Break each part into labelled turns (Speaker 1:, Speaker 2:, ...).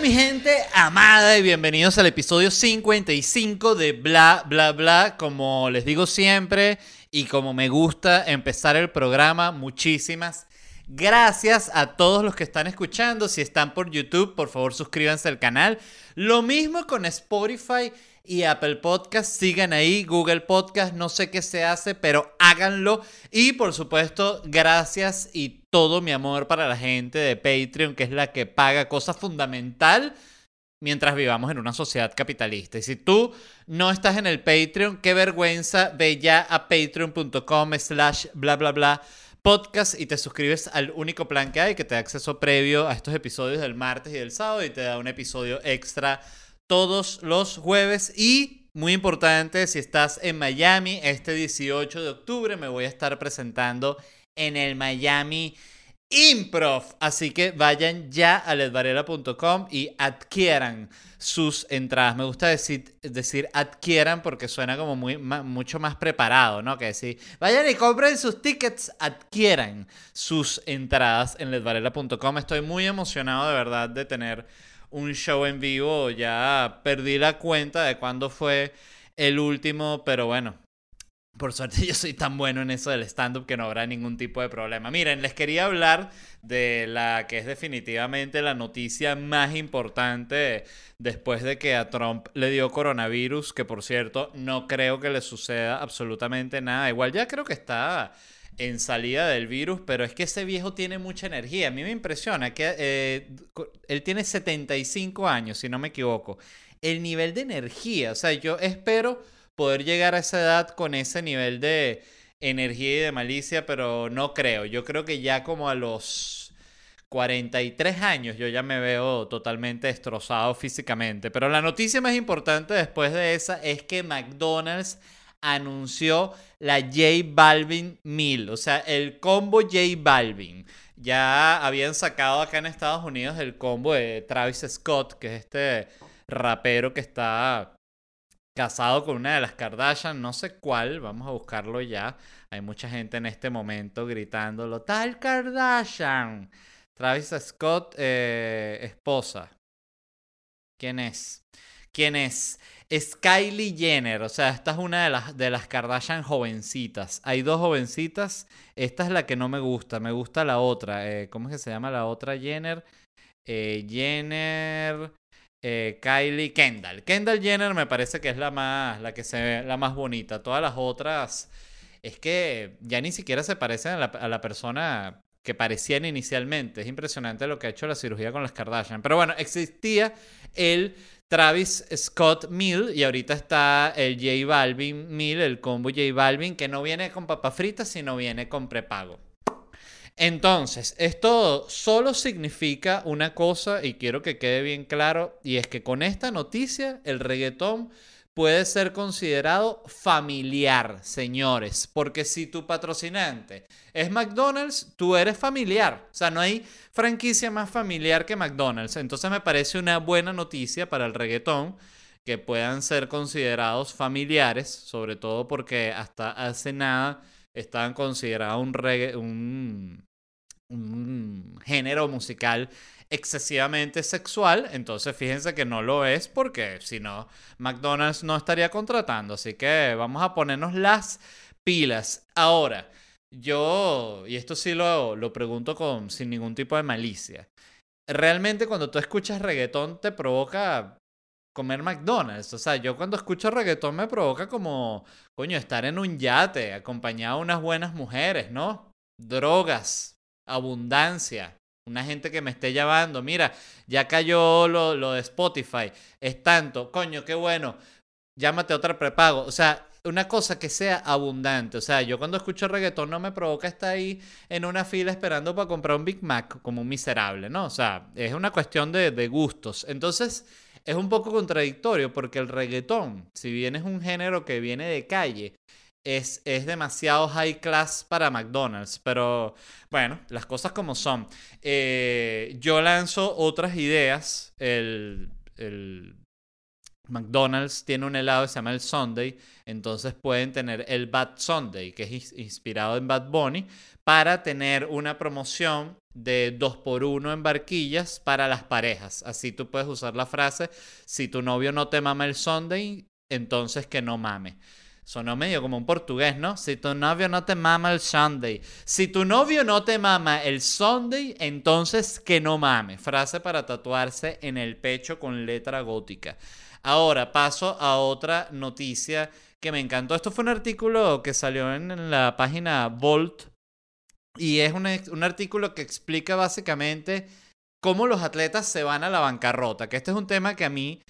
Speaker 1: mi gente amada y bienvenidos al episodio 55 de Bla Bla Bla. Como les digo siempre y como me gusta empezar el programa, muchísimas gracias a todos los que están escuchando. Si están por YouTube, por favor suscríbanse al canal. Lo mismo con Spotify y Apple Podcast. Sigan ahí, Google Podcast, no sé qué se hace, pero háganlo. Y por supuesto, gracias y todo mi amor para la gente de Patreon, que es la que paga cosa fundamental mientras vivamos en una sociedad capitalista. Y si tú no estás en el Patreon, qué vergüenza, ve ya a patreon.com slash bla bla bla podcast y te suscribes al único plan que hay que te da acceso previo a estos episodios del martes y del sábado y te da un episodio extra todos los jueves y muy importante, si estás en Miami este 18 de octubre me voy a estar presentando en el Miami Improv. Así que vayan ya a ledvarela.com y adquieran sus entradas. Me gusta decir, decir adquieran porque suena como muy, mucho más preparado, ¿no? Que decir, vayan y compren sus tickets, adquieran sus entradas en ledvarela.com. Estoy muy emocionado de verdad de tener un show en vivo. Ya perdí la cuenta de cuándo fue el último, pero bueno, por suerte yo soy tan bueno en eso del stand-up que no habrá ningún tipo de problema. Miren, les quería hablar de la que es definitivamente la noticia más importante después de que a Trump le dio coronavirus, que por cierto no creo que le suceda absolutamente nada. Igual ya creo que está en salida del virus, pero es que ese viejo tiene mucha energía. A mí me impresiona que eh, él tiene 75 años, si no me equivoco. El nivel de energía, o sea, yo espero poder llegar a esa edad con ese nivel de energía y de malicia, pero no creo. Yo creo que ya como a los 43 años yo ya me veo totalmente destrozado físicamente. Pero la noticia más importante después de esa es que McDonald's anunció la J Balvin Meal, o sea, el combo J Balvin. Ya habían sacado acá en Estados Unidos el combo de Travis Scott, que es este rapero que está casado con una de las Kardashian, no sé cuál, vamos a buscarlo ya. Hay mucha gente en este momento gritándolo, tal Kardashian. Travis Scott, eh, esposa. ¿Quién es? ¿Quién es? Es Kylie Jenner, o sea, esta es una de las, de las Kardashian jovencitas. Hay dos jovencitas, esta es la que no me gusta, me gusta la otra. Eh, ¿Cómo es que se llama la otra Jenner? Eh, Jenner... Eh, Kylie Kendall. Kendall Jenner me parece que es la más, la que se ve la más bonita. Todas las otras es que ya ni siquiera se parecen a la, a la persona que parecían inicialmente. Es impresionante lo que ha hecho la cirugía con las Kardashian. Pero bueno, existía el Travis Scott Mill y ahorita está el J Balvin Mill, el combo J Balvin, que no viene con papa frita, sino viene con prepago. Entonces, esto solo significa una cosa y quiero que quede bien claro, y es que con esta noticia el reggaetón puede ser considerado familiar, señores, porque si tu patrocinante es McDonald's, tú eres familiar, o sea, no hay franquicia más familiar que McDonald's, entonces me parece una buena noticia para el reggaetón que puedan ser considerados familiares, sobre todo porque hasta hace nada estaban considerados un, un un género musical excesivamente sexual, entonces fíjense que no lo es porque si no, McDonald's no estaría contratando, así que vamos a ponernos las pilas. Ahora, yo, y esto sí lo, lo pregunto con, sin ningún tipo de malicia, realmente cuando tú escuchas reggaetón te provoca comer McDonald's. O sea, yo cuando escucho reggaetón me provoca como, coño, estar en un yate acompañado de unas buenas mujeres, ¿no? Drogas, abundancia. Una gente que me esté llamando, mira, ya cayó lo, lo de Spotify, es tanto, coño, qué bueno, llámate otra prepago. O sea, una cosa que sea abundante. O sea, yo cuando escucho reggaetón no me provoca estar ahí en una fila esperando para comprar un Big Mac como un miserable, ¿no? O sea, es una cuestión de, de, gustos. Entonces, es un poco contradictorio porque el reggaetón, si bien es un género que viene de calle, es, demasiado high class para McDonald's. Pero bueno, las cosas como son. Eh, yo lanzo otras ideas. El, McDonald's tiene un helado que se llama el Sunday. Entonces pueden tener el Bad Sunday, que es inspirado en Bad Bunny, para tener una promoción de 2 por 1 en barquillas para las parejas. Así tú puedes usar la frase, si tu novio no te mama el Sunday, entonces que no mame. Sonó medio como un portugués, ¿no? Si tu novio no te mama el Sunday. Si tu novio no te mama el Sunday, entonces que no mame. Frase para tatuarse en el pecho con letra gótica. Ahora paso a otra noticia que me encantó. Esto fue un artículo que salió en la página Volt y es un, un artículo que explica básicamente cómo los atletas se van a la bancarrota, que este es un tema que a mí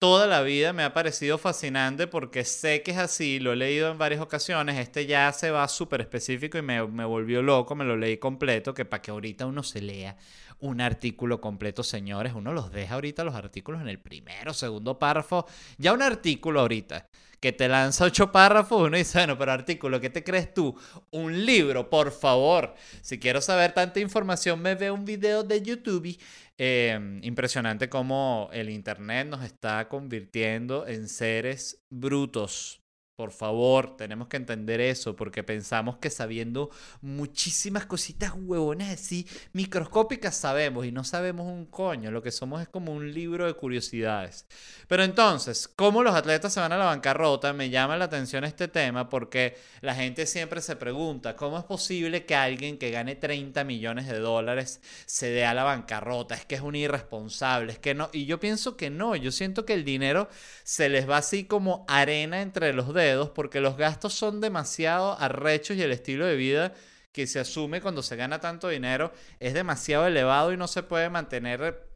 Speaker 1: toda la vida me ha parecido fascinante porque sé que es así, lo he leído en varias ocasiones, este ya se va súper específico y me, me, volvió loco, me lo leí completo, que para que ahorita uno se lea un artículo completo, señores, uno los deja ahorita los artículos en el primero, segundo párrafo, ya un artículo ahorita que te lanza ocho párrafos, uno dice, bueno, pero artículo, ¿qué te crees tú? Un libro, por favor. Si quiero saber tanta información, me veo un video de YouTube. Eh, impresionante cómo el Internet nos está convirtiendo en seres brutos. Por favor, tenemos que entender eso porque pensamos que sabiendo muchísimas cositas huevonas así microscópicas sabemos y no sabemos un coño. Lo que somos es como un libro de curiosidades. Pero entonces, ¿cómo los atletas se van a la bancarrota? Me llama la atención este tema porque la gente siempre se pregunta, ¿cómo es posible que alguien que gane 30 millones de dólares se dé a la bancarrota? Es que es un irresponsable, es que no. Y yo pienso que no, yo siento que el dinero se les va así como arena entre los dedos porque los gastos son demasiado arrechos y el estilo de vida que se asume cuando se gana tanto dinero es demasiado elevado y no se puede mantener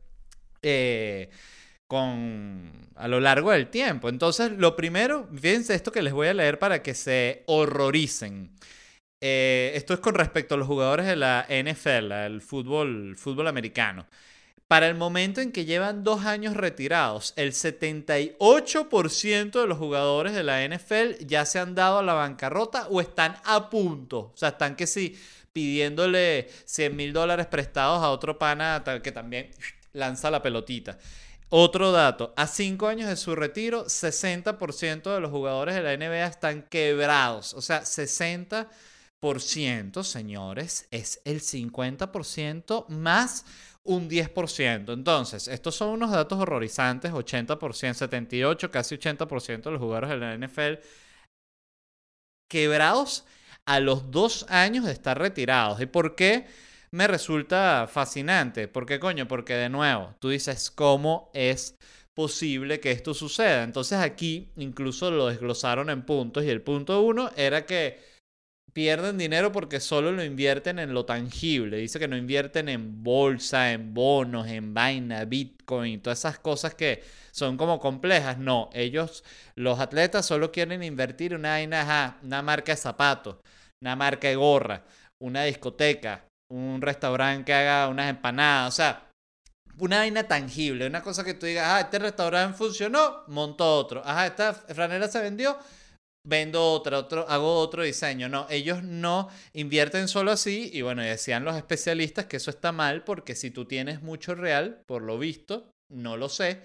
Speaker 1: eh, con, a lo largo del tiempo. Entonces, lo primero, fíjense esto que les voy a leer para que se horroricen. Eh, esto es con respecto a los jugadores de la NFL, el fútbol, fútbol americano. Para el momento en que llevan dos años retirados, el 78% de los jugadores de la NFL ya se han dado a la bancarrota o están a punto. O sea, están que sí, pidiéndole 100 mil dólares prestados a otro pana que también lanza la pelotita. Otro dato, a cinco años de su retiro, 60% de los jugadores de la NBA están quebrados. O sea, 60%, señores, es el 50% más un 10%. Entonces, estos son unos datos horrorizantes, 80%, 78, casi 80% de los jugadores de la NFL quebrados a los dos años de estar retirados. ¿Y por qué me resulta fascinante? Porque coño, porque de nuevo, tú dices, ¿cómo es posible que esto suceda? Entonces aquí incluso lo desglosaron en puntos y el punto uno era que pierden dinero porque solo lo invierten en lo tangible. Dice que no invierten en bolsa, en bonos, en vaina, Bitcoin, todas esas cosas que son como complejas. No, ellos, los atletas, solo quieren invertir en una vaina, una marca de zapatos, una marca de gorra, una discoteca, un restaurante que haga unas empanadas, o sea, una vaina tangible, una cosa que tú digas, ah, este restaurante funcionó, montó otro. Ajá, esta franela se vendió, vendo otro, otro, hago otro diseño. No, ellos no invierten solo así y bueno, decían los especialistas que eso está mal porque si tú tienes mucho real, por lo visto, no lo sé,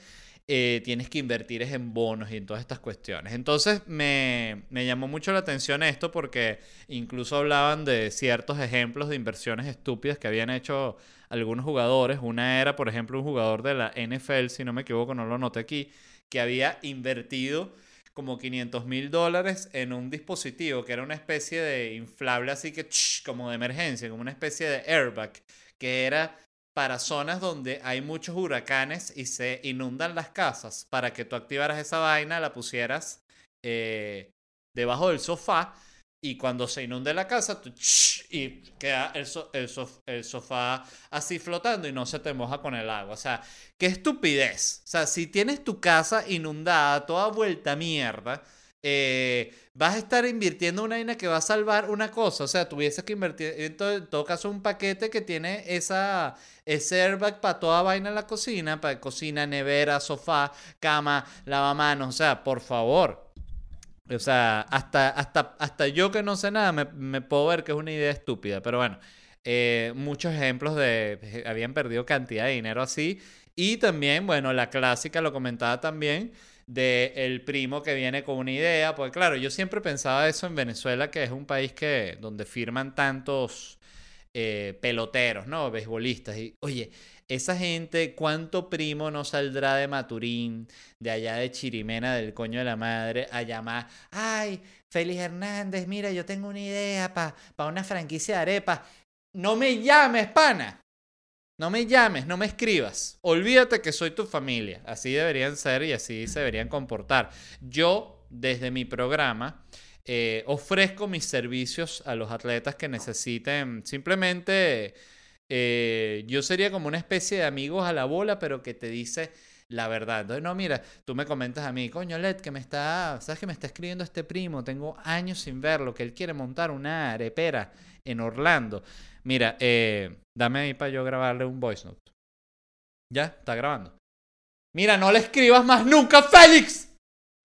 Speaker 1: eh, tienes que invertir en bonos y en todas estas cuestiones. Entonces me, me llamó mucho la atención esto porque incluso hablaban de ciertos ejemplos de inversiones estúpidas que habían hecho algunos jugadores. Una era, por ejemplo, un jugador de la NFL, si no me equivoco, no lo noté aquí, que había invertido como 500 mil dólares en un dispositivo que era una especie de inflable así que como de emergencia, como una especie de airbag, que era para zonas donde hay muchos huracanes y se inundan las casas, para que tú activaras esa vaina, la pusieras eh, debajo del sofá y cuando se inunde la casa, tú, y queda el, sofá así flotando y no se te moja con el agua. O sea, qué estupidez. O sea, si tienes tu casa inundada, toda vuelta mierda, eh, vas a estar invirtiendo una vaina que va a salvar una cosa. O sea, tuvieses que invertir, en todo, caso, un paquete que tiene esa, ese airbag para toda vaina en la cocina, para cocina, nevera, sofá, cama, lavamanos. O sea, por favor. O sea, hasta, hasta, hasta yo que no sé nada me, puedo ver que es una idea estúpida. Pero bueno, eh, muchos ejemplos de... Habían perdido cantidad de dinero así. Y también, bueno, la clásica, lo comentaba también, de el primo que viene con una idea. Pues claro, yo siempre pensaba eso en Venezuela, que es un país que, donde firman tantos eh, peloteros, ¿no? Beisbolistas. Y, oye, esa gente, ¿cuánto primo no saldrá de Maturín, de allá de Chirimena, del coño de la madre, a llamar, ay, Félix Hernández, mira, yo tengo una idea para pa una franquicia de arepas. No me llames, pana. No me llames, no me escribas. Olvídate que soy tu familia. Así deberían ser y así se deberían comportar. Yo, desde mi programa, eh, ofrezco mis servicios a los atletas que necesiten. Simplemente, eh, yo sería como una especie de amigos a la bola, pero que te dice la verdad. Entonces, no, mira, tú me comentas a mí, coño, Led, que me está, ¿sabes que me está escribiendo este primo? Tengo años sin verlo, que él quiere montar una arepera en Orlando. Mira, eh, dame ahí para yo grabarle un voice note. ¿Ya? ¿Está grabando? Mira, no le escribas más nunca, Félix.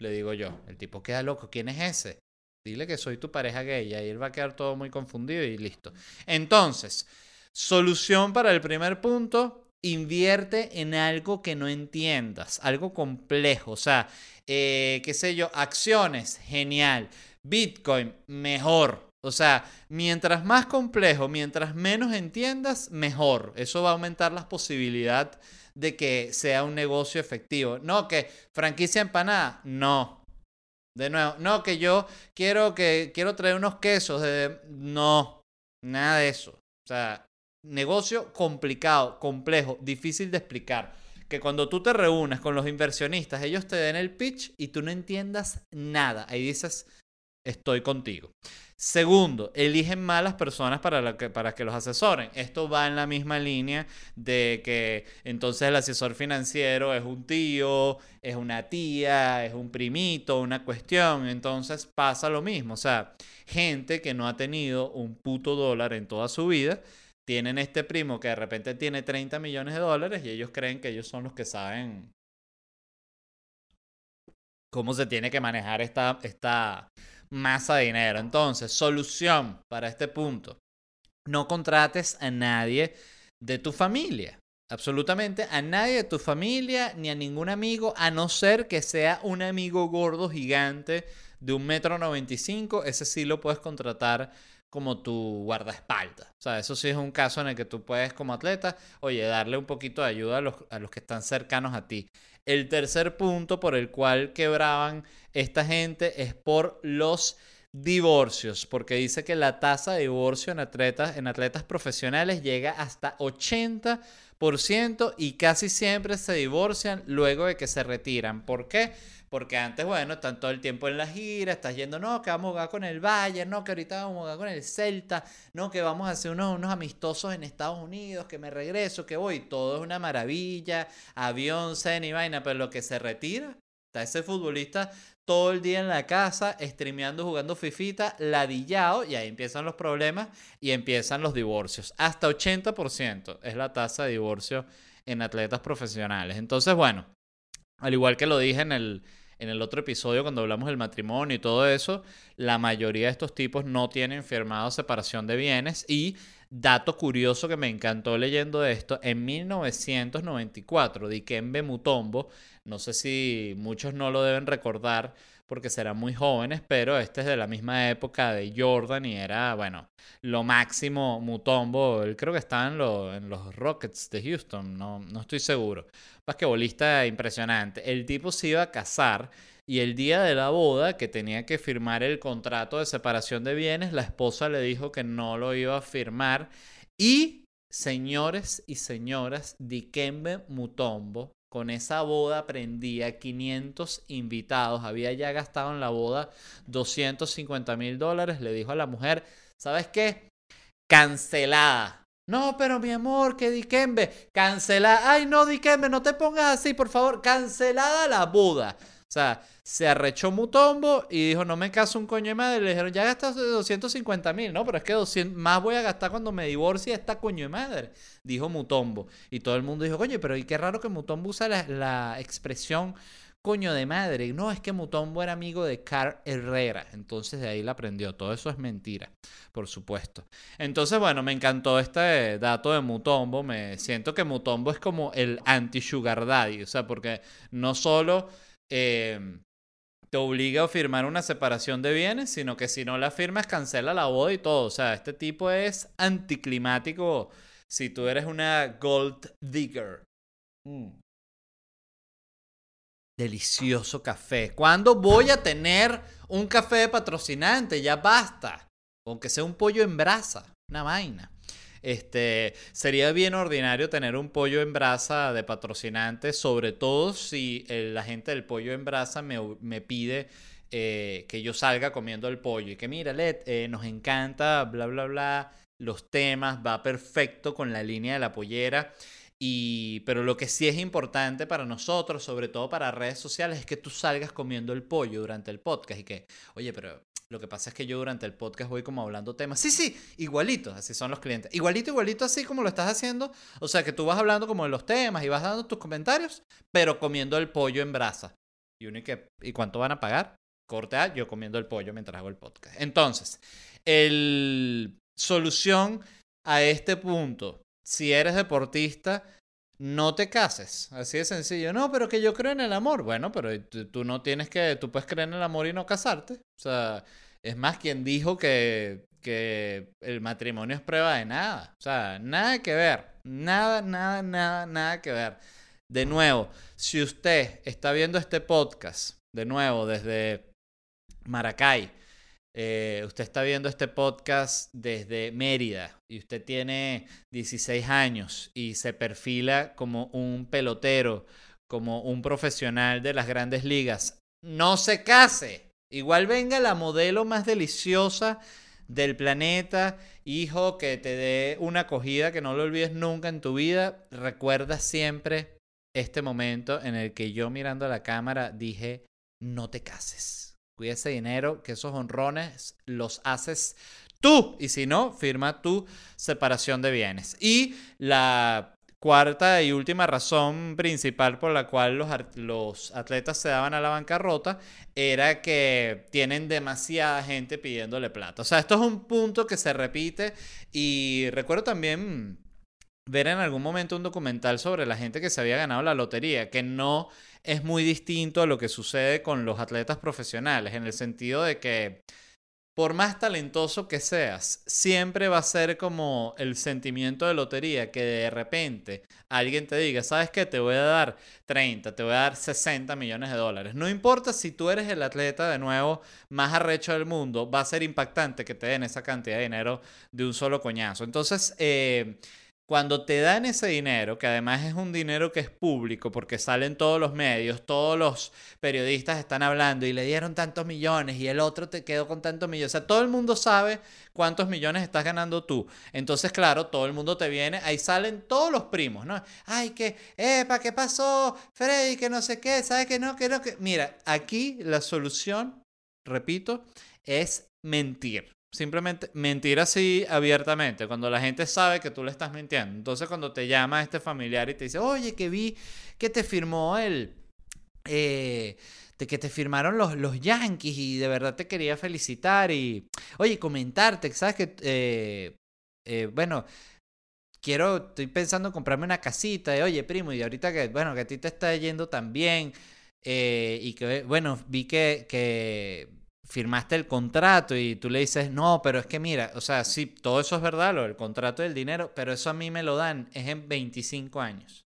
Speaker 1: Le digo yo. El tipo queda loco. ¿Quién es ese? Dile que soy tu pareja gay. Y ahí él va a quedar todo muy confundido y listo. Entonces, solución para el primer punto. Invierte en algo que no entiendas, algo complejo, o sea, eh, qué sé yo, acciones, genial, Bitcoin, mejor, o sea, mientras más complejo, mientras menos entiendas, mejor. Eso va a aumentar las posibilidades de que sea un negocio efectivo. No, que franquicia empanada, no. De nuevo, no, que yo quiero que quiero traer unos quesos no, nada de eso. O sea, negocio complicado, complejo, difícil de explicar. Que cuando tú te reúnes con los inversionistas, ellos te den el pitch y tú no entiendas nada. Ahí dices, estoy contigo. Segundo, eligen malas personas para, que, para que los asesoren. Esto va en la misma línea de que entonces el asesor financiero es un tío, es una tía, es un primito, una cuestión. Entonces pasa lo mismo. O sea, gente que no ha tenido un puto dólar en toda su vida, tienen este primo que de repente tiene 30 millones de dólares y ellos creen que ellos son los que saben cómo se tiene que manejar esta, esta masa de dinero. Entonces, solución para este punto. No contrates a nadie de tu familia. Absolutamente a nadie de tu familia ni a ningún amigo, a no ser que sea un amigo gordo gigante de un metro noventa y cinco. Ese sí lo puedes contratar como tu guardaespaldas. O sea, eso sí es un caso en el que tú puedes como atleta, oye, darle un poquito de ayuda a los, a los que están cercanos a ti. El tercer punto por el cual quebraban esta gente es por los divorcios, porque dice que la tasa de divorcio en atletas, en atletas profesionales llega hasta 80% y casi siempre se divorcian luego de que se retiran. ¿Por qué? Porque antes, bueno, están todo el tiempo en la gira, estás yendo, no, que vamos a jugar con el Bayern, no, que ahorita vamos a jugar con el Celta, no, que vamos a hacer unos, unos amistosos en Estados Unidos, que me regreso, que voy, todo es una maravilla, avión, cena y vaina, pero lo que se retira, está ese futbolista todo el día en la casa, streameando, jugando fifita, ladillado, y ahí empiezan los problemas y empiezan los divorcios. Hasta 80% es la tasa de divorcio en atletas profesionales. Entonces, bueno, al igual que lo dije en el, en el otro episodio cuando hablamos del matrimonio y todo eso, la mayoría de estos tipos no tienen firmado separación de bienes. Y dato curioso que me encantó leyendo esto, en 1994 Dikembe Mutombo, no sé si muchos no lo deben recordar, porque serán muy jóvenes, pero este es de la misma época de Jordan y era, bueno, lo máximo Mutombo. Él creo que estaba en, los Rockets de Houston, no, no estoy seguro. Basquetbolista impresionante. El tipo se iba a casar y el día de la boda, que tenía que firmar el contrato de separación de bienes, la esposa le dijo que no lo iba a firmar. Y, señores y señoras, Dikembe Mutombo con esa boda prendía 500 invitados, había ya gastado en la boda 250 mil dólares, le dijo a la mujer, ¿sabes qué? Cancelada. No, pero mi amor, que Dikembe, cancelada. Ay, no, Dikembe, no te pongas así, por favor, cancelada la boda. O sea, se arrechó Mutombo y dijo, no me caso un coño de madre. Le dijeron, ya gastaste 250 mil, ¿no? Pero es que 200, más voy a gastar cuando me divorcie esta coño de madre, dijo Mutombo. Y todo el mundo dijo, coño, pero qué raro que Mutombo usa la, expresión coño de madre. No, es que Mutombo era amigo de Carl Herrera. Entonces de ahí la aprendió. Todo eso es mentira, por supuesto. Entonces, bueno, me encantó este dato de Mutombo. Me siento que Mutombo es como el anti-sugar daddy. O sea, porque no solo... Eh, te obliga a firmar una separación de bienes, sino que si no la firmas cancela la boda y todo. O sea, este tipo es anticlimático si tú eres una gold digger. Mm. Delicioso café. ¿Cuándo voy a tener un café de patrocinante? Ya basta. Aunque sea un pollo en brasa. Una vaina. Este, sería bien ordinario tener un pollo en brasa de patrocinante, sobre todo si la gente del pollo en brasa me, pide eh, que yo salga comiendo el pollo y que mira, Led, eh, nos encanta, bla, bla, bla, los temas, va perfecto con la línea de la pollera. Y, pero lo que sí es importante para nosotros, sobre todo para redes sociales, es que tú salgas comiendo el pollo durante el podcast y que, oye, pero lo que pasa es que yo durante el podcast voy como hablando temas. Sí, sí, igualito, así son los clientes. Igualito, igualito, así como lo estás haciendo. O sea, que tú vas hablando como de los temas y vas dando tus comentarios, pero comiendo el pollo en brasa. Y uno y que, ¿y cuánto van a pagar? Corte A, yo comiendo el pollo mientras hago el podcast. Entonces, el solución a este punto si eres deportista, no te cases. Así de sencillo. No, pero que yo creo en el amor. Bueno, pero tú no tienes que, tú puedes creer en el amor y no casarte. O sea, es más quien dijo que, que el matrimonio es prueba de nada. O sea, nada que ver. Nada, nada, nada, nada que ver. De nuevo, si usted está viendo este podcast, de nuevo, desde Maracay, eh, usted está viendo este podcast desde Mérida y usted tiene 16 años y se perfila como un pelotero, como un profesional de las grandes ligas. No se case. Igual venga la modelo más deliciosa del planeta, hijo, que te dé una acogida que no lo olvides nunca en tu vida. Recuerda siempre este momento en el que yo mirando a la cámara dije, no te cases. Cuida ese dinero, que esos honrones los haces tú. Y si no, firma tu separación de bienes. Y la cuarta y última razón principal por la cual los, los, atletas se daban a la bancarrota era que tienen demasiada gente pidiéndole plata. O sea, esto es un punto que se repite y recuerdo también ver en algún momento un documental sobre la gente que se había ganado la lotería, que no es muy distinto a lo que sucede con los atletas profesionales, en el sentido de que por más talentoso que seas, siempre va a ser como el sentimiento de lotería que de repente alguien te diga, ¿sabes qué? Te voy a dar 30, te voy a dar 60 millones de dólares. No importa si tú eres el atleta de nuevo más arrecho del mundo, va a ser impactante que te den esa cantidad de dinero de un solo coñazo. Entonces, eh, cuando te dan ese dinero, que además es un dinero que es público, porque salen todos los medios, todos los periodistas están hablando y le dieron tantos millones y el otro te quedó con tantos millones. O sea, todo el mundo sabe cuántos millones estás ganando tú. Entonces, claro, todo el mundo te viene, ahí salen todos los primos, ¿no? Ay, que, epa, ¿qué pasó? Freddy, que no sé qué, ¿sabes que no? Que no, que... Mira, aquí la solución, repito, es mentir. Simplemente mentir así abiertamente, cuando la gente sabe que tú le estás mintiendo. Entonces cuando te llama este familiar y te dice, oye, que vi que te firmó el... Eh, de que te firmaron los, los Yankees y de verdad te quería felicitar y, oye, comentarte, sabes que, eh, eh, bueno, quiero, estoy pensando en comprarme una casita, y, oye, primo, y ahorita que, bueno, que a ti te está yendo tan bien, y que, bueno, vi que, que firmaste el contrato y tú le dices, no, pero es que mira, o sea, sí, todo eso es verdad, lo del contrato del dinero, pero eso a mí me lo dan, es en 25 años.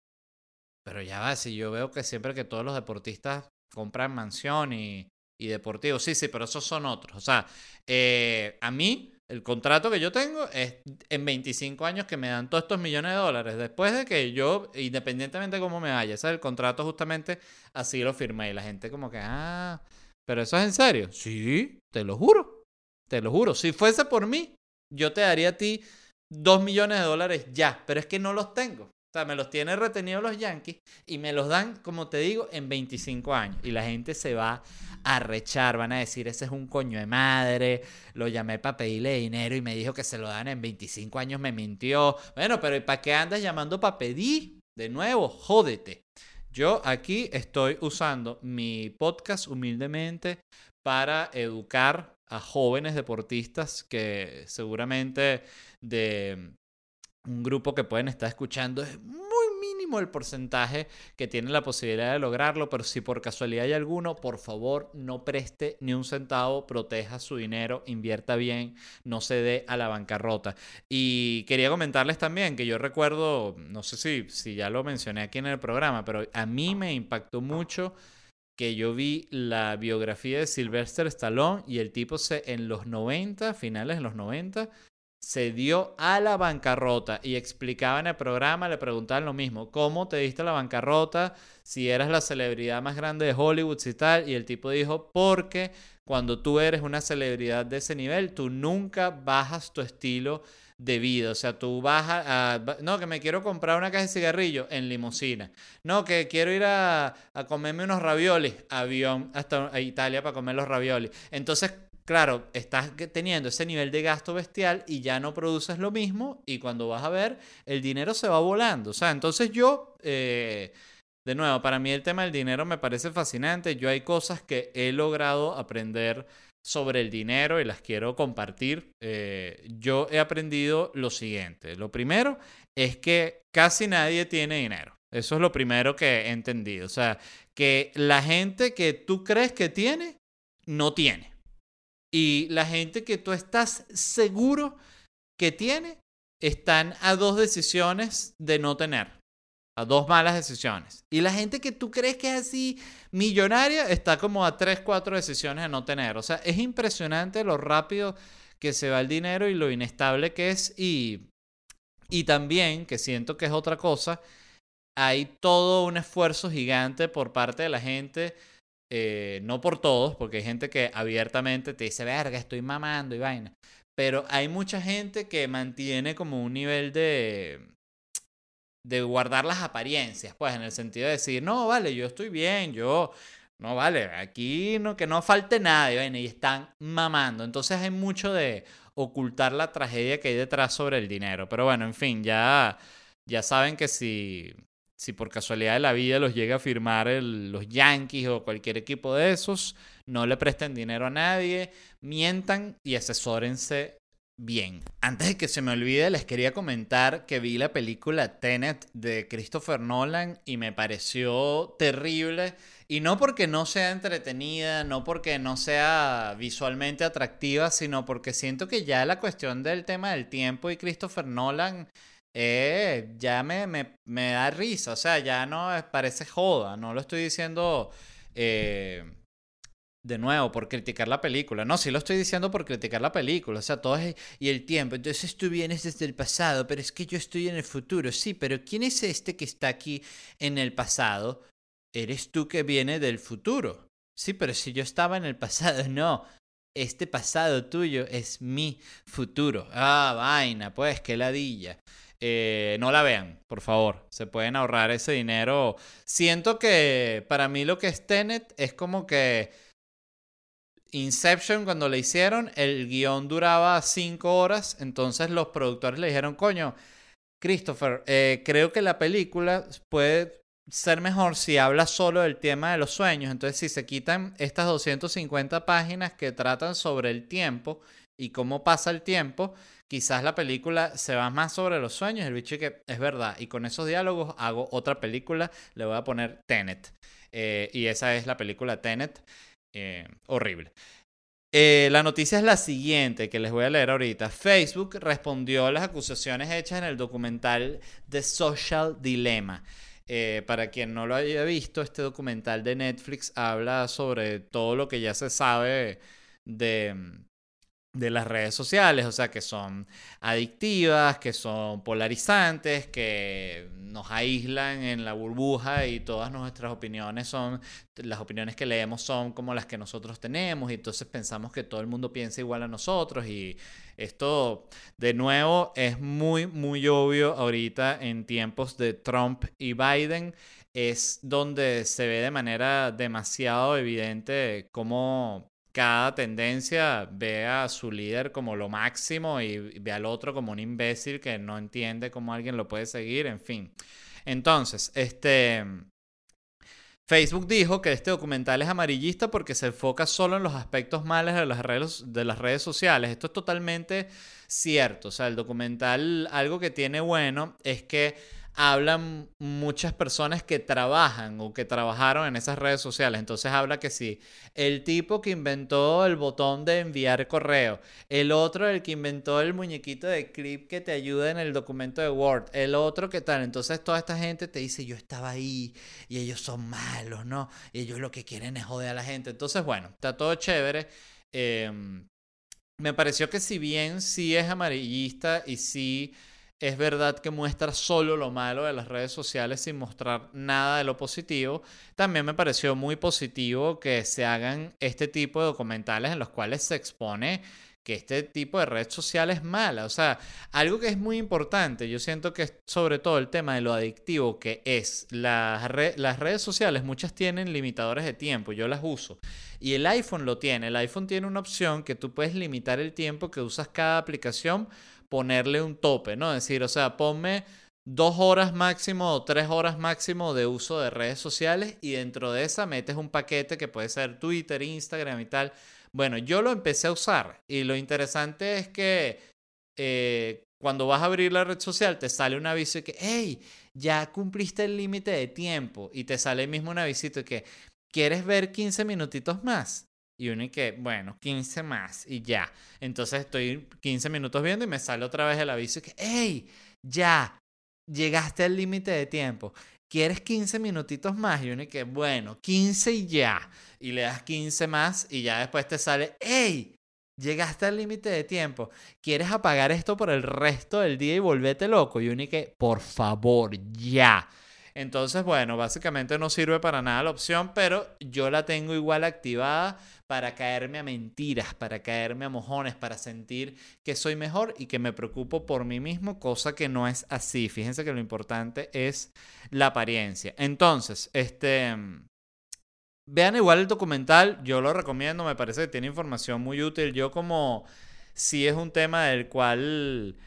Speaker 1: Pero ya va, si yo veo que siempre que todos los deportistas compran mansión y, y deportivo, sí, sí, pero esos son otros. O sea, eh, a mí, el contrato que yo tengo es en 25 años que me dan todos estos millones de dólares. Después de que yo, independientemente de cómo me vaya, ese el contrato justamente así lo firmé. Y la gente como que, ah, ¿Pero eso es en serio? Sí, te lo juro. Te lo juro. Si fuese por mí, yo te daría a ti dos millones de dólares ya. Pero es que no los tengo. O sea, me los tienen retenidos los Yankees y me los dan, como te digo, en 25 años. Y la gente se va a rechar, van a decir, ese es un coño de madre, lo llamé para pedirle dinero y me dijo que se lo dan en 25 años, me mintió. Bueno, pero ¿para qué andas llamando para pedir? De nuevo, jódete. Yo aquí estoy usando mi podcast humildemente para educar a jóvenes deportistas que seguramente de un grupo que pueden estar escuchando es mínimo el porcentaje que tiene la posibilidad de lograrlo, pero si por casualidad hay alguno, por favor no preste ni un centavo, proteja su dinero, invierta bien, no se dé a la bancarrota. Y quería comentarles también que yo recuerdo, no sé si, si ya lo mencioné aquí en el programa, pero a mí me impactó mucho que yo vi la biografía de Sylvester Stallone y el tipo se, en los 90, finales de los 90, se dio a la bancarrota y explicaba en el programa, le preguntaban lo mismo, ¿cómo te diste a la bancarrota? Si eras la celebridad más grande de Hollywood y tal, y el tipo dijo, porque cuando tú eres una celebridad de ese nivel, tú nunca bajas tu estilo de vida. O sea, tú vas a, No, que me quiero comprar una caja de cigarrillos en limusina. No, que quiero ir a, a comerme unos raviolis. Avión hasta Italia para comer los raviolis. Entonces, claro, estás teniendo ese nivel de gasto bestial y ya no produces lo mismo. Y cuando vas a ver, el dinero se va volando. O sea, entonces yo. Eh, de nuevo, para mí el tema del dinero me parece fascinante. Yo hay cosas que he logrado aprender sobre el dinero y las quiero compartir. Eh, yo he aprendido lo siguiente. Lo primero es que casi nadie tiene dinero. Eso es lo primero que he entendido. O sea, que la gente que tú crees que tiene, no tiene. Y la gente que tú estás seguro que tiene, están a dos decisiones de no tener a dos malas decisiones. Y la gente que tú crees que es así millonaria está como a tres, cuatro decisiones de no tener. O sea, es impresionante lo rápido que se va el dinero y lo inestable que es. Y, y también, que siento que es otra cosa, hay todo un esfuerzo gigante por parte de la gente. Eh, no por todos, porque hay gente que abiertamente te dice, verga, estoy mamando y vaina. Pero hay mucha gente que mantiene como un nivel de, de guardar las apariencias, pues en el sentido de decir, no, vale, yo estoy bien, yo, no, vale, aquí no, que no falte nada, y, y están mamando. Entonces hay mucho de ocultar la tragedia que hay detrás sobre el dinero. Pero bueno, en fin, ya, ya saben que si, si por casualidad de la vida los llega a firmar los Yankees o cualquier equipo de esos, no le presten dinero a nadie, mientan y asesórense Bien, antes de que se me olvide, les quería comentar que vi la película Tenet de Christopher Nolan y me pareció terrible. Y no porque no sea entretenida, no porque no sea visualmente atractiva, sino porque siento que ya la cuestión del tema del tiempo y Christopher Nolan eh, ya me, me, me, da risa. O sea, ya no parece joda. No lo estoy diciendo. Eh, de nuevo, por criticar la película. No, sí lo estoy diciendo por criticar la película. O sea, todo es... Y el tiempo. Entonces tú vienes desde el pasado, pero es que yo estoy en el futuro. Sí, pero ¿quién es este que está aquí en el pasado? Eres tú que viene del futuro. Sí, pero si yo estaba en el pasado, no. Este pasado tuyo es mi futuro. Ah, vaina, pues, qué ladilla. Eh, no la vean, por favor. Se pueden ahorrar ese dinero. Siento que para mí lo que es Tenet es como que Inception, cuando le hicieron, el guion duraba cinco horas, entonces los productores le dijeron, coño, Christopher, eh, creo que la película puede ser mejor si habla solo del tema de los sueños. Entonces, si se quitan estas 250 páginas que tratan sobre el tiempo y cómo pasa el tiempo, quizás la película se va más sobre los sueños. El bicho que es verdad. Y con esos diálogos hago otra película, le voy a poner Tenet. Eh, y esa es la película Tenet. Eh, horrible. Eh, la noticia es la siguiente, que les voy a leer ahorita. Facebook respondió a las acusaciones hechas en el documental The Social Dilemma. Para quien no lo haya visto, este documental de Netflix habla sobre todo lo que ya se sabe de, de las redes sociales, o sea, que son adictivas, que son polarizantes, que nos aíslan en la burbuja y todas nuestras opiniones son, las opiniones que leemos son como las que nosotros tenemos y entonces pensamos que todo el mundo piensa igual a nosotros y esto de nuevo es muy, muy obvio ahorita en tiempos de Trump y Biden. Es donde se ve de manera demasiado evidente cómo cada tendencia ve a su líder como lo máximo y ve al otro como un imbécil que no entiende cómo alguien lo puede seguir, en fin. Entonces, este Facebook dijo que este documental es amarillista porque se enfoca solo en los aspectos malos de las redes, de las redes sociales. Esto es totalmente cierto. O sea, el documental, algo que tiene bueno es que hablan muchas personas que trabajan o que trabajaron en esas redes sociales. Entonces habla que sí, el tipo que inventó el botón de enviar correo, el otro el que inventó el muñequito de clip que te ayuda en el documento de Word, el otro que tal. Entonces toda esta gente te dice, yo estaba ahí y ellos son malos, ¿no? Y ellos lo que quieren es joder a la gente. Entonces, bueno, está todo chévere. Em, me pareció que si bien sí es amarillista y sí es verdad que muestra solo lo malo de las redes sociales sin mostrar nada de lo positivo, también me pareció muy positivo que se hagan este tipo de documentales en los cuales se expone que este tipo de red social es mala. O sea, algo que es muy importante, yo siento que sobre todo el tema de lo adictivo que es las redes sociales, muchas tienen limitadores de tiempo, yo las uso. Y el iPhone lo tiene, el iPhone tiene una opción que tú puedes limitar el tiempo que usas cada aplicación, ponerle un tope, ¿no? Es decir, o sea, ponme dos horas máximo o tres horas máximo de uso de redes sociales y dentro de esa metes un paquete que puede ser Twitter, Instagram y tal bueno, yo lo empecé a usar y lo interesante es que eh, cuando vas a abrir la red social te sale un aviso de que, hey, ya cumpliste el límite de tiempo y te sale mismo un aviso de que, ¿quieres ver 15 minutitos más? Y uno y bueno, 15 más y ya. Entonces estoy 15 minutos viendo y me sale otra vez el aviso de que, hey, ya, llegaste al límite de tiempo. ¿Quieres 15 minutitos más? Y uno y que, bueno, 15 y ya. Y le das 15 más y ya después te sale, ¡Ey! Llegaste al límite de tiempo. ¿Quieres apagar esto por el resto del día y volvete loco? Y uno y que, por favor, ya. Entonces, bueno, básicamente no sirve para nada la opción, pero yo la tengo igual activada para caerme a mentiras, para caerme a mojones, para sentir que soy mejor y que me preocupo por mí mismo, cosa que no es así. Fíjense que lo importante es la apariencia. Entonces, este... Vean igual el documental, yo lo recomiendo, me parece que tiene información muy útil. Yo como si es un tema del cual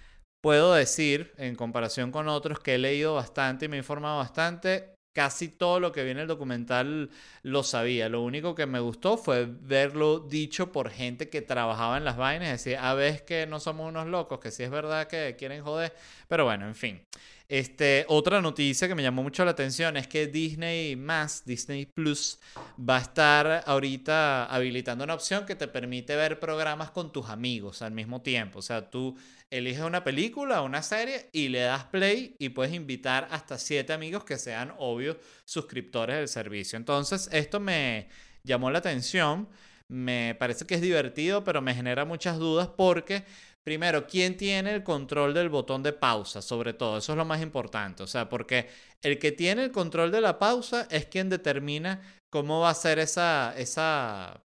Speaker 1: puedo decir, en comparación con otros que he leído bastante y me he informado bastante, casi todo lo que viene en el documental lo sabía. Lo único que me gustó fue verlo dicho por gente que trabajaba en las vainas. Decir, a veces que no somos unos locos, que sí es verdad que quieren joder. Pero bueno, en fin. Este, otra noticia que me llamó mucho la atención es que Disney más, Disney Plus, va a estar ahorita habilitando una opción que te permite ver programas con tus amigos al mismo tiempo. O sea, tú eliges una película o una serie y le das play y puedes invitar hasta siete amigos que sean obvios suscriptores del servicio. Entonces, esto me llamó la atención. Me parece que es divertido, pero me genera muchas dudas porque Primero, ¿quién tiene el control del botón de pausa? Sobre todo, eso es lo más importante. O sea, porque el que tiene el control de la pausa es quien determina cómo va a ser esa, esa,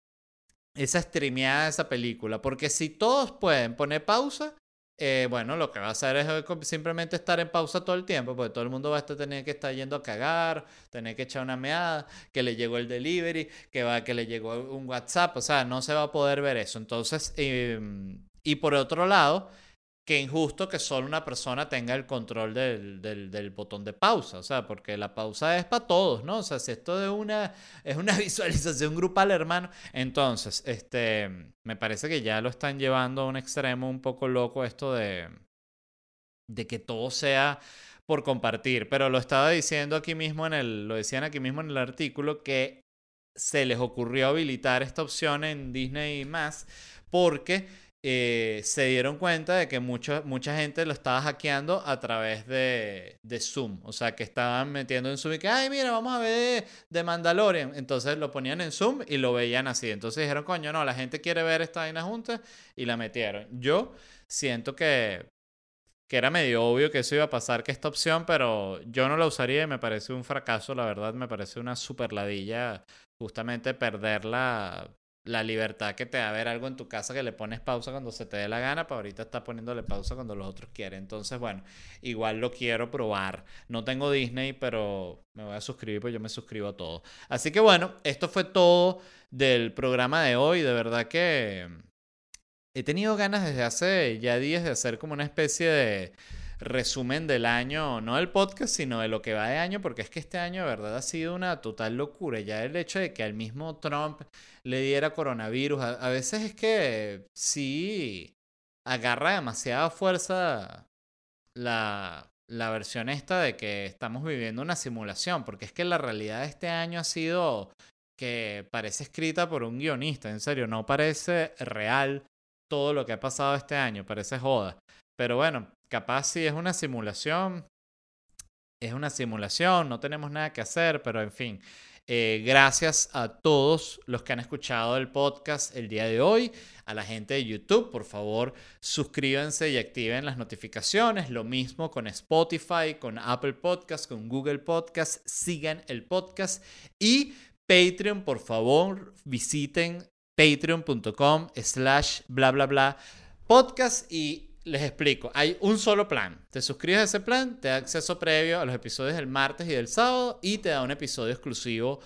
Speaker 1: esa streameada de esa película. Porque si todos pueden poner pausa, eh, bueno, lo que va a hacer es simplemente estar en pausa todo el tiempo, porque todo el mundo va a tener que estar yendo a cagar, tener que echar una meada, que le llegó el delivery, que, va, que le llegó un WhatsApp, o sea, no se va a poder ver eso. Entonces, em, y por otro lado, que injusto que solo una persona tenga el control del, del, botón de pausa, o sea, porque la pausa es para todos, ¿no? O sea, si esto de una, es una visualización grupal, hermano, entonces, este, me parece que ya lo están llevando a un extremo un poco loco esto de, de que todo sea por compartir, pero lo estaba diciendo aquí mismo en el, lo decían aquí mismo en el artículo, que se les ocurrió habilitar esta opción en Disney más porque eh, se dieron cuenta de que mucha gente lo estaba hackeando a través de, de, Zoom. O sea, que estaban metiendo en Zoom y que, ay, mira, vamos a ver de Mandalorian. Entonces lo ponían en Zoom y lo veían así. Entonces dijeron, coño, no, la gente quiere ver esta vaina juntas y la metieron. Yo siento que, que era medio obvio que eso iba a pasar, que esta opción, pero yo no la usaría y me parece un fracaso, la verdad, me parece una super ladilla justamente perderla la libertad que te da ver algo en tu casa que le pones pausa cuando se te dé la gana, para ahorita está poniéndole pausa cuando los otros quieren. Entonces, bueno, igual lo quiero probar. No tengo Disney, pero me voy a suscribir, pues yo me suscribo a todo. Así que bueno, esto fue todo del programa de hoy. De verdad que he tenido ganas desde hace ya días de hacer como una especie de resumen del año, no del podcast, sino de lo que va de año, porque es que este año de verdad ha sido una total locura. Ya el hecho de que al mismo Trump le diera coronavirus, a, veces es que sí agarra demasiada fuerza la, la versión esta de que estamos viviendo una simulación, porque es que la realidad de este año ha sido que parece escrita por un guionista, en serio, no parece real todo lo que ha pasado este año, parece joda. Pero bueno, capaz si es una simulación, es una simulación, no tenemos nada que hacer, pero en fin. Eh, gracias a todos los que han escuchado el podcast el día de hoy, a la gente de YouTube, por favor suscríbanse y activen las notificaciones, lo mismo con Spotify, con Apple Podcast, con Google Podcast, sigan el podcast y Patreon, por favor visiten patreon.com slash bla bla bla podcast y les explico, hay un solo plan. Te suscribes a ese plan, te da acceso previo a los episodios del martes y del sábado y te da un episodio exclusivo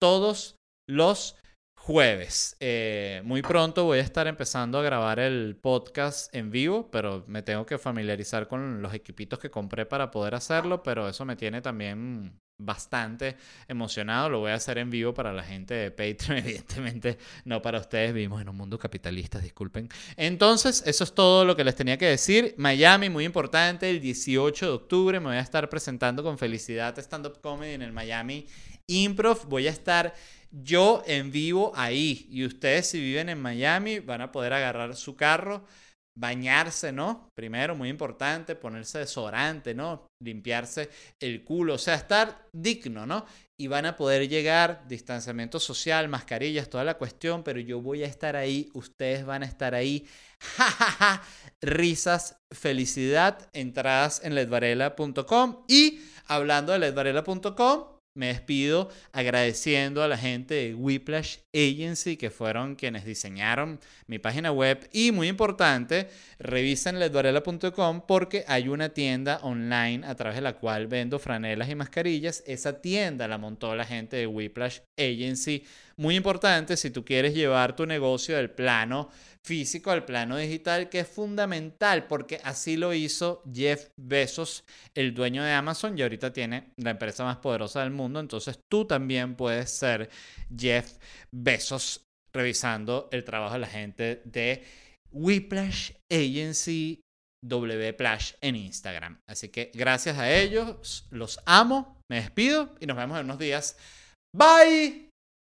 Speaker 1: todos los jueves. Eh, muy pronto voy a estar empezando a grabar el podcast en vivo, pero me tengo que familiarizar con los equipitos que compré para poder hacerlo, pero eso me tiene también bastante emocionado. Lo voy a hacer en vivo para la gente de Patreon, evidentemente no para ustedes. Vivimos en un mundo capitalista, disculpen. Entonces, eso es todo lo que les tenía que decir. Miami, muy importante, el 18 de octubre me voy a estar presentando con felicidad Stand Up Comedy en el Miami Improv. Voy a estar yo en vivo ahí. Y ustedes si viven en Miami van a poder agarrar su carro bañarse, ¿no? Primero, muy importante, ponerse desodorante, ¿no? Limpiarse el culo, o sea, estar digno, ¿no? Y van a poder llegar, distanciamiento social, mascarillas, toda la cuestión, pero yo voy a estar ahí, ustedes van a estar ahí. Ja, Risas, felicidad, entradas en ledvarela.com y hablando de ledvarela.com, me despido agradeciendo a la gente de Whiplash Agency que fueron quienes diseñaron mi página web y muy importante, revisen ledvarela.com porque hay una tienda online a través de la cual vendo franelas y mascarillas. Esa tienda la montó la gente de Whiplash Agency. Muy importante si tú quieres llevar tu negocio del plano físico al plano digital, que es fundamental porque así lo hizo Jeff Bezos, el dueño de Amazon, y ahorita tiene la empresa más poderosa del mundo. Entonces tú también puedes ser Jeff Bezos revisando el trabajo de la gente de Whiplash Agency Wplash en Instagram. Así que gracias a ellos, los amo, me despido y nos vemos en unos días. Bye.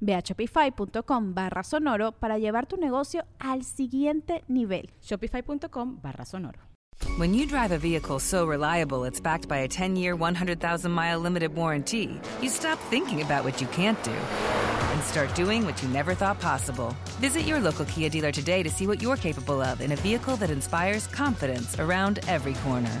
Speaker 2: Ve a shopify.com barra sonoro para llevar tu negocio al siguiente nivel.
Speaker 3: Shopify.com barra sonoro.
Speaker 4: When you drive a vehicle so reliable it's backed by a 10 year, 100,000 mile limited warranty, you stop thinking about what you can't do and start doing what you never thought possible. Visit your local Kia dealer today to see what you're capable of in a vehicle that inspires confidence around every corner.